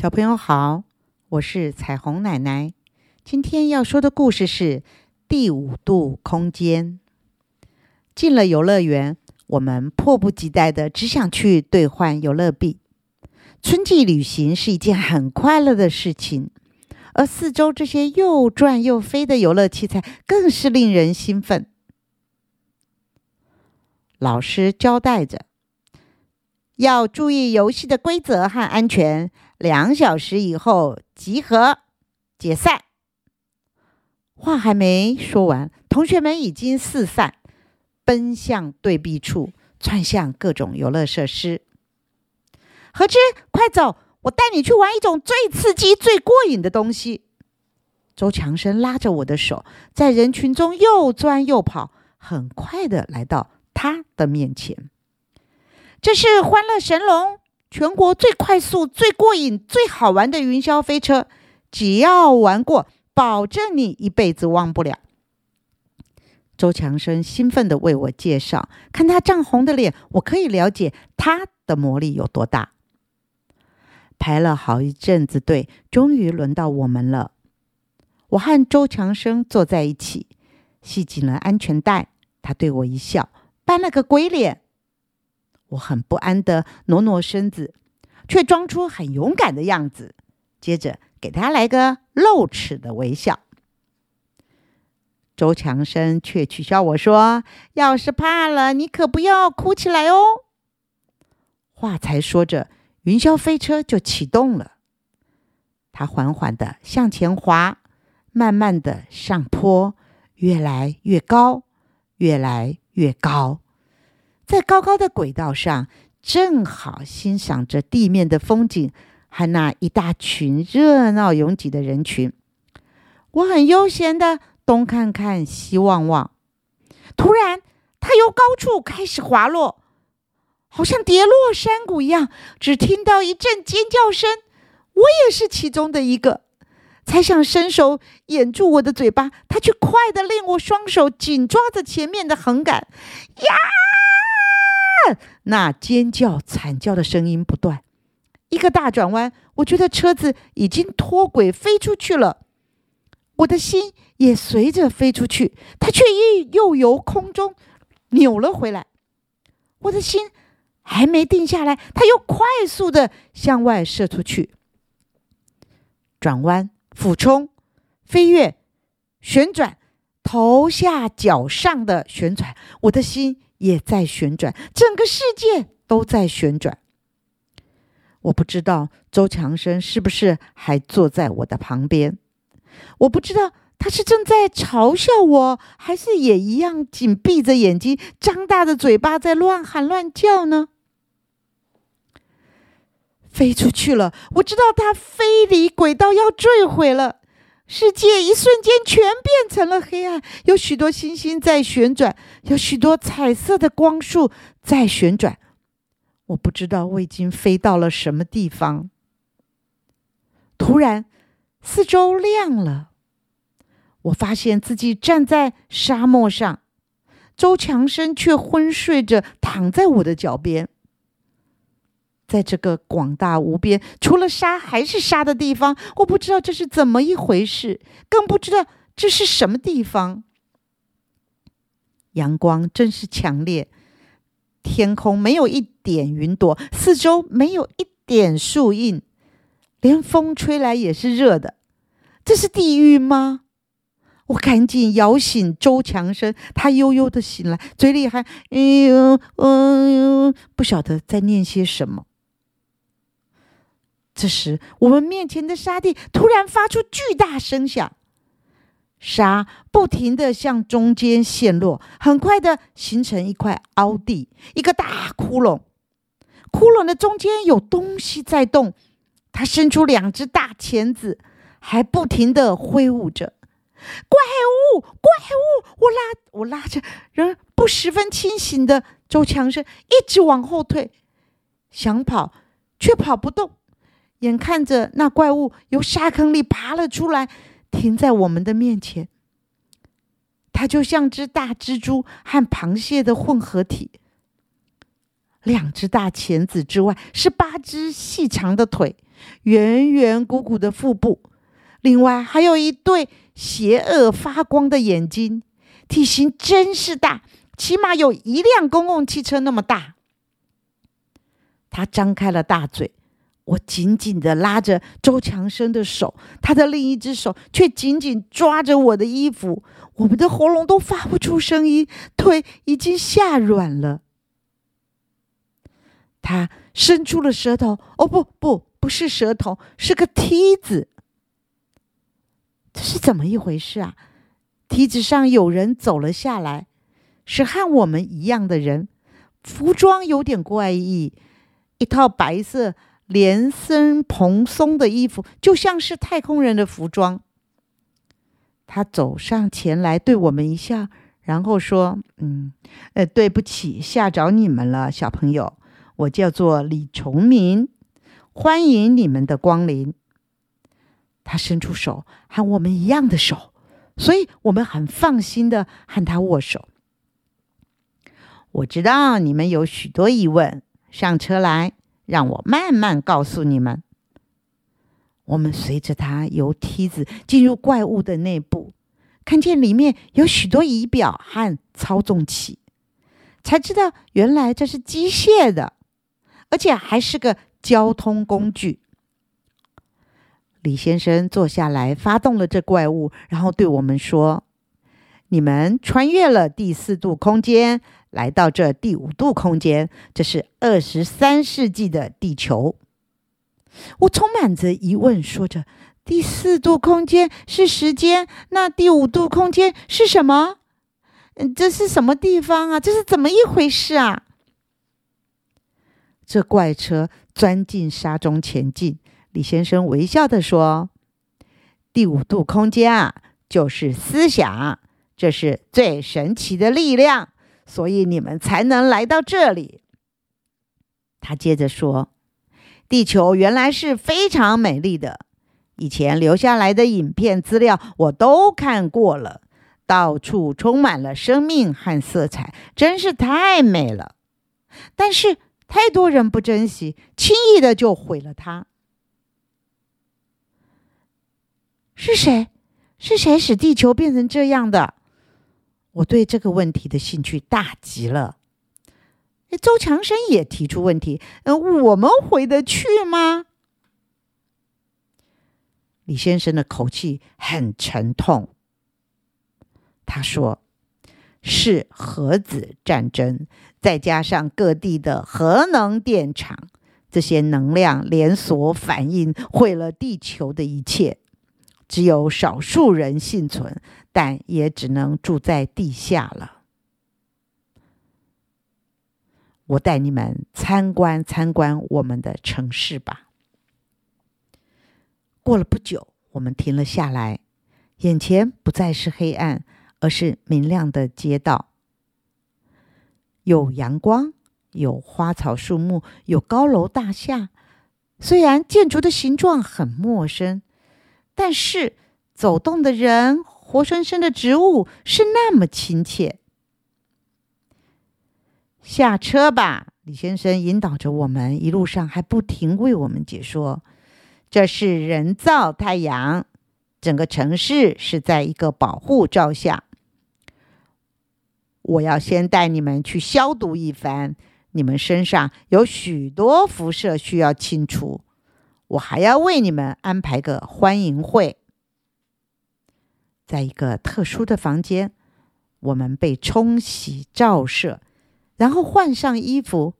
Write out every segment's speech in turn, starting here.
小朋友好，我是彩虹奶奶。今天要说的故事是第五度空间。进了游乐园，我们迫不及待的只想去兑换游乐币。春季旅行是一件很快乐的事情，而四周这些又转又飞的游乐器材更是令人兴奋。老师交代着，要注意游戏的规则和安全。两小时以后集合，解散。话还没说完，同学们已经四散，奔向对壁处，窜向各种游乐设施。何之，快走！我带你去玩一种最刺激、最过瘾的东西。周强生拉着我的手，在人群中又钻又跑，很快的来到他的面前。这是欢乐神龙。全国最快速、最过瘾、最好玩的云霄飞车，只要玩过，保证你一辈子忘不了。周强生兴奋地为我介绍，看他涨红的脸，我可以了解他的魔力有多大。排了好一阵子队，终于轮到我们了。我和周强生坐在一起，系紧了安全带。他对我一笑，扮了个鬼脸。我很不安的挪挪身子，却装出很勇敢的样子，接着给他来个露齿的微笑。周强生却取笑我说：“要是怕了，你可不要哭起来哦。”话才说着，云霄飞车就启动了。它缓缓的向前滑，慢慢的上坡，越来越高，越来越高。在高高的轨道上，正好欣赏着地面的风景和那一大群热闹拥挤的人群。我很悠闲的东看看西望望，突然，它由高处开始滑落，好像跌落山谷一样。只听到一阵尖叫声，我也是其中的一个，才想伸手掩住我的嘴巴，它却快的令我双手紧抓着前面的横杆，呀！那尖叫、惨叫的声音不断。一个大转弯，我觉得车子已经脱轨飞出去了，我的心也随着飞出去，它却又又由空中扭了回来。我的心还没定下来，它又快速的向外射出去。转弯、俯冲、飞跃、旋转、头下脚上的旋转，我的心。也在旋转，整个世界都在旋转。我不知道周强生是不是还坐在我的旁边，我不知道他是正在嘲笑我，还是也一样紧闭着眼睛、张大的嘴巴在乱喊乱叫呢？飞出去了，我知道他飞离轨道要坠毁了。世界一瞬间全变成了黑暗，有许多星星在旋转，有许多彩色的光束在旋转。我不知道我已经飞到了什么地方。突然，四周亮了，我发现自己站在沙漠上，周强生却昏睡着躺在我的脚边。在这个广大无边、除了沙还是沙的地方，我不知道这是怎么一回事，更不知道这是什么地方。阳光真是强烈，天空没有一点云朵，四周没有一点树荫，连风吹来也是热的。这是地狱吗？我赶紧摇醒周强生，他悠悠的醒来，嘴里还“哎呦，嗯呦”，不晓得在念些什么。这时，我们面前的沙地突然发出巨大声响，沙不停的向中间陷落，很快的形成一块凹地，一个大窟窿。窟窿的中间有东西在动，它伸出两只大钳子，还不停的挥舞着。怪物，怪物！我拉，我拉着仍不十分清醒的周强生一直往后退，想跑却跑不动。眼看着那怪物由沙坑里爬了出来，停在我们的面前。它就像只大蜘蛛和螃蟹的混合体，两只大钳子之外是八只细长的腿，圆圆鼓鼓的腹部，另外还有一对邪恶发光的眼睛，体型真是大，起码有一辆公共汽车那么大。他张开了大嘴，我紧紧的拉着周强生的手，他的另一只手却紧紧抓着我的衣服，我们的喉咙都发不出声音，腿已经吓软了。他伸出了舌头，哦不不，不是舌头，是个梯子。这是怎么一回事啊？梯子上有人走了下来，是和我们一样的人，服装有点怪异。一套白色连身蓬松的衣服，就像是太空人的服装。他走上前来，对我们一笑，然后说：“嗯，呃，对不起，吓着你们了，小朋友。我叫做李崇明，欢迎你们的光临。”他伸出手，和我们一样的手，所以我们很放心的和他握手。我知道你们有许多疑问。上车来，让我慢慢告诉你们。我们随着他由梯子进入怪物的内部，看见里面有许多仪表和操纵器，才知道原来这是机械的，而且还是个交通工具。李先生坐下来，发动了这怪物，然后对我们说：“你们穿越了第四度空间。”来到这第五度空间，这是二十三世纪的地球。我充满着疑问，说着：“第四度空间是时间，那第五度空间是什么？嗯，这是什么地方啊？这是怎么一回事啊？”这怪车钻进沙中前进。李先生微笑的说：“第五度空间啊，就是思想，这是最神奇的力量。”所以你们才能来到这里。他接着说：“地球原来是非常美丽的，以前留下来的影片资料我都看过了，到处充满了生命和色彩，真是太美了。但是太多人不珍惜，轻易的就毁了它。是谁？是谁使地球变成这样的？”我对这个问题的兴趣大极了。周强生也提出问题：“呃，我们回得去吗？”李先生的口气很沉痛。他说：“是核子战争，再加上各地的核能电厂，这些能量连锁反应毁了地球的一切。”只有少数人幸存，但也只能住在地下了。我带你们参观参观我们的城市吧。过了不久，我们停了下来，眼前不再是黑暗，而是明亮的街道，有阳光，有花草树木，有高楼大厦。虽然建筑的形状很陌生。但是，走动的人、活生生的植物是那么亲切。下车吧，李先生引导着我们，一路上还不停为我们解说：这是人造太阳，整个城市是在一个保护罩下。我要先带你们去消毒一番，你们身上有许多辐射需要清除。我还要为你们安排个欢迎会，在一个特殊的房间，我们被冲洗、照射，然后换上衣服，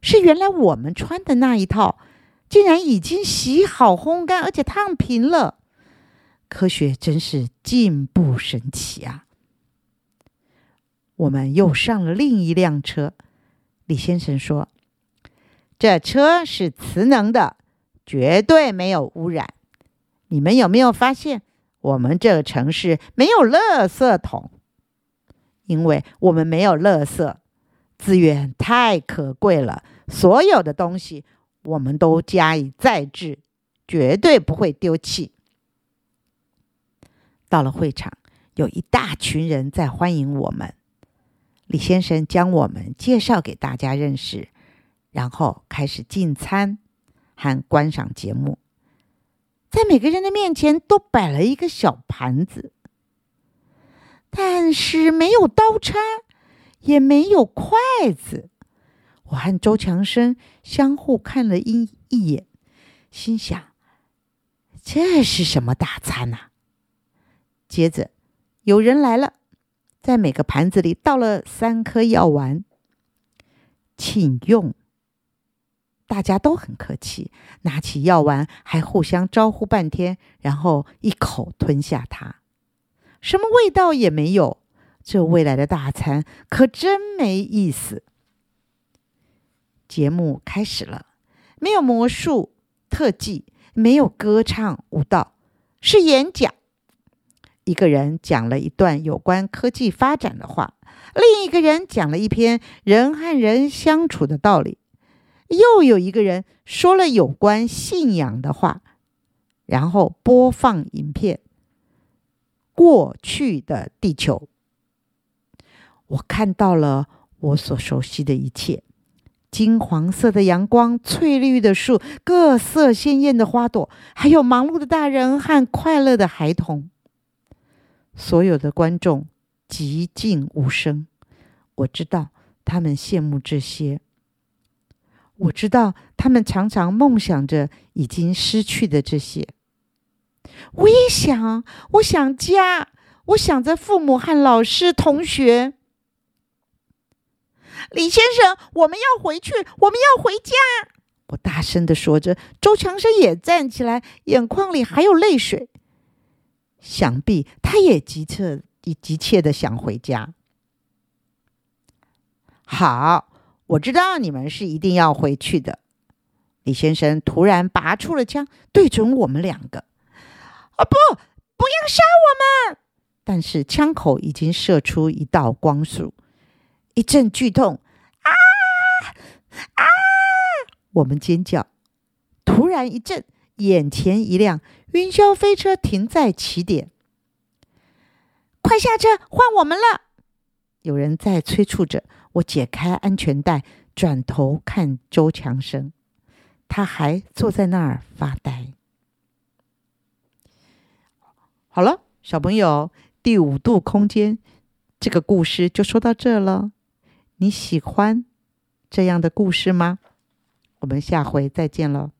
是原来我们穿的那一套，竟然已经洗好、烘干，而且烫平了。科学真是进步神奇啊！我们又上了另一辆车，李先生说：“这车是磁能的。”绝对没有污染。你们有没有发现，我们这个城市没有垃圾桶？因为我们没有垃圾，资源太可贵了，所有的东西我们都加以再制，绝对不会丢弃。到了会场，有一大群人在欢迎我们。李先生将我们介绍给大家认识，然后开始进餐。和观赏节目。在每个人的面前都摆了一个小盘子，但是没有刀叉，也没有筷子。我和周强生相互看了一一眼，心想：这是什么大餐啊？接着有人来了，在每个盘子里倒了三颗药丸，请用。大家都很客气，拿起药丸还互相招呼半天，然后一口吞下它，什么味道也没有。这未来的大餐可真没意思。节目开始了，没有魔术特技，没有歌唱舞蹈，是演讲。一个人讲了一段有关科技发展的话，另一个人讲了一篇人和人相处的道理。又有一个人说了有关信仰的话，然后播放影片《过去的地球》。我看到了我所熟悉的一切：金黄色的阳光、翠绿的树、各色鲜艳的花朵，还有忙碌的大人和快乐的孩童。所有的观众寂静无声。我知道他们羡慕这些。我知道他们常常梦想着已经失去的这些。我也想，我想家，我想着父母和老师、同学。李先生，我们要回去，我们要回家！我大声的说着。周强生也站起来，眼眶里还有泪水。想必他也急切、急切的想回家。好。我知道你们是一定要回去的。李先生突然拔出了枪，对准我们两个。啊，不，不要杀我们！但是枪口已经射出一道光束，一阵剧痛，啊啊！我们尖叫。突然一阵，眼前一亮，云霄飞车停在起点。快下车，换我们了！有人在催促着。我解开安全带，转头看周强生，他还坐在那儿发呆。好了，小朋友，第五度空间这个故事就说到这了。你喜欢这样的故事吗？我们下回再见了。